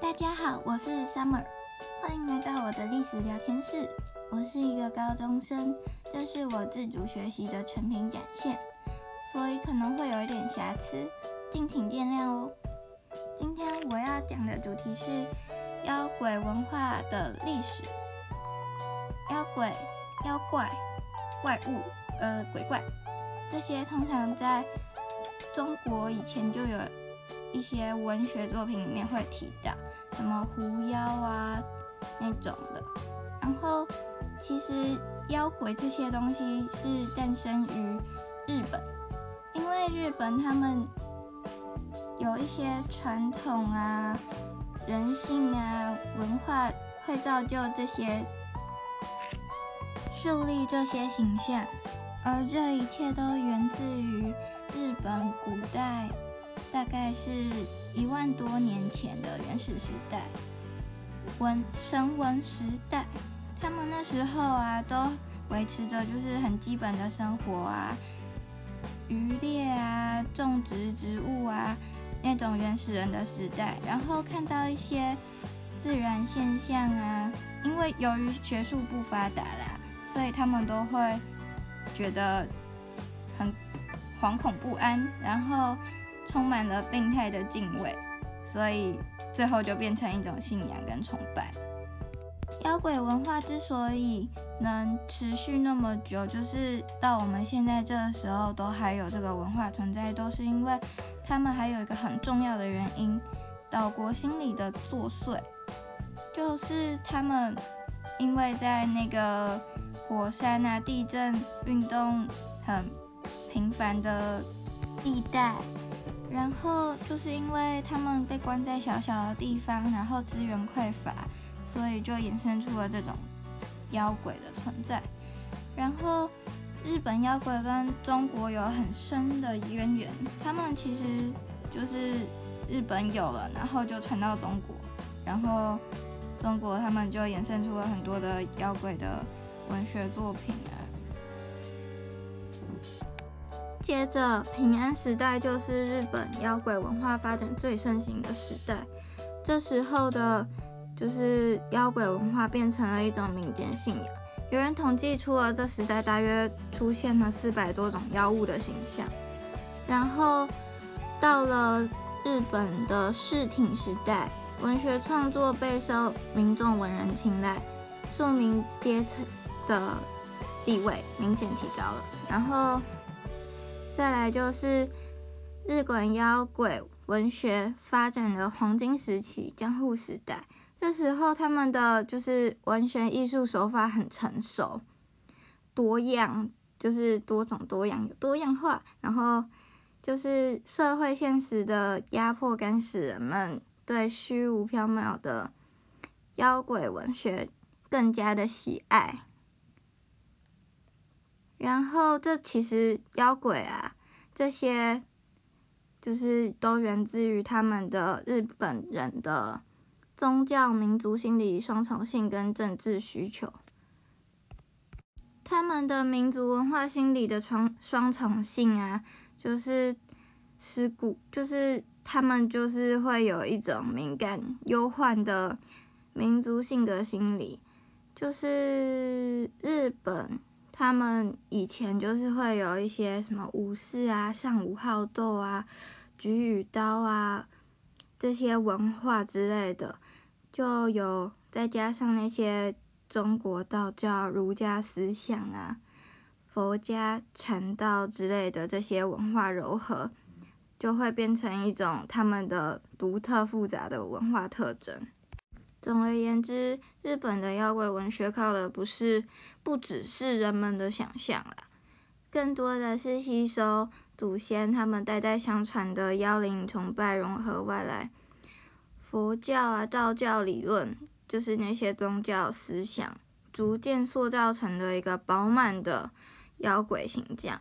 大家好，我是 Summer，欢迎来到我的历史聊天室。我是一个高中生，这是我自主学习的成品展现，所以可能会有一点瑕疵，敬请见谅哦。今天我要讲的主题是妖鬼文化的历史。妖鬼、妖怪、怪物、呃鬼怪，这些通常在中国以前就有一些文学作品里面会提到，什么狐妖啊那种的。然后其实妖鬼这些东西是诞生于日本，因为日本他们有一些传统啊、人性啊、文化会造就这些树立这些形象，而这一切都源自于日本古代，大概是一万多年前的原始时代，文神文时代。他们那时候啊，都维持着就是很基本的生活啊，渔猎啊，种植植物啊，那种原始人的时代。然后看到一些自然现象啊，因为由于学术不发达啦，所以他们都会觉得很惶恐不安，然后充满了病态的敬畏，所以最后就变成一种信仰跟崇拜。妖鬼文化之所以能持续那么久，就是到我们现在这个时候都还有这个文化存在，都是因为他们还有一个很重要的原因——岛国心理的作祟，就是他们因为在那个火山啊、地震、运动很频繁的地带，然后就是因为他们被关在小小的地方，然后资源匮乏。所以就衍生出了这种妖鬼的存在。然后日本妖怪跟中国有很深的渊源，他们其实就是日本有了，然后就传到中国，然后中国他们就衍生出了很多的妖怪的文学作品啊。接着平安时代就是日本妖鬼文化发展最盛行的时代，这时候的。就是妖鬼文化变成了一种民间信仰。有人统计出了这时代大约出现了四百多种妖物的形象。然后到了日本的室町时代，文学创作备受民众文人青睐，庶民阶层的地位明显提高了。然后再来就是日本妖鬼文学发展的黄金时期——江户时代。这时候，他们的就是文学艺术手法很成熟，多样，就是多种多样，有多样化。然后，就是社会现实的压迫感，使人们对虚无缥缈的妖鬼文学更加的喜爱。然后，这其实妖鬼啊，这些就是都源自于他们的日本人的。宗教、民族心理双重性跟政治需求，他们的民族文化心理的双双重性啊，就是尸骨，就是他们就是会有一种敏感、忧患的民族性格心理，就是日本他们以前就是会有一些什么武士啊、尚武好斗啊、举羽刀啊这些文化之类的。就有再加上那些中国道教、儒家思想啊、佛家禅道之类的这些文化柔合，就会变成一种他们的独特复杂的文化特征。总而言之，日本的妖怪文学靠的不是不只是人们的想象啦，更多的是吸收祖先他们代代相传的妖灵崇拜，融合外来。佛教啊，道教理论就是那些宗教思想逐渐塑造成的一个饱满的妖怪形象。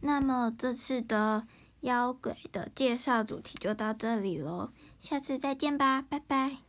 那么这次的妖怪的介绍主题就到这里喽，下次再见吧，拜拜。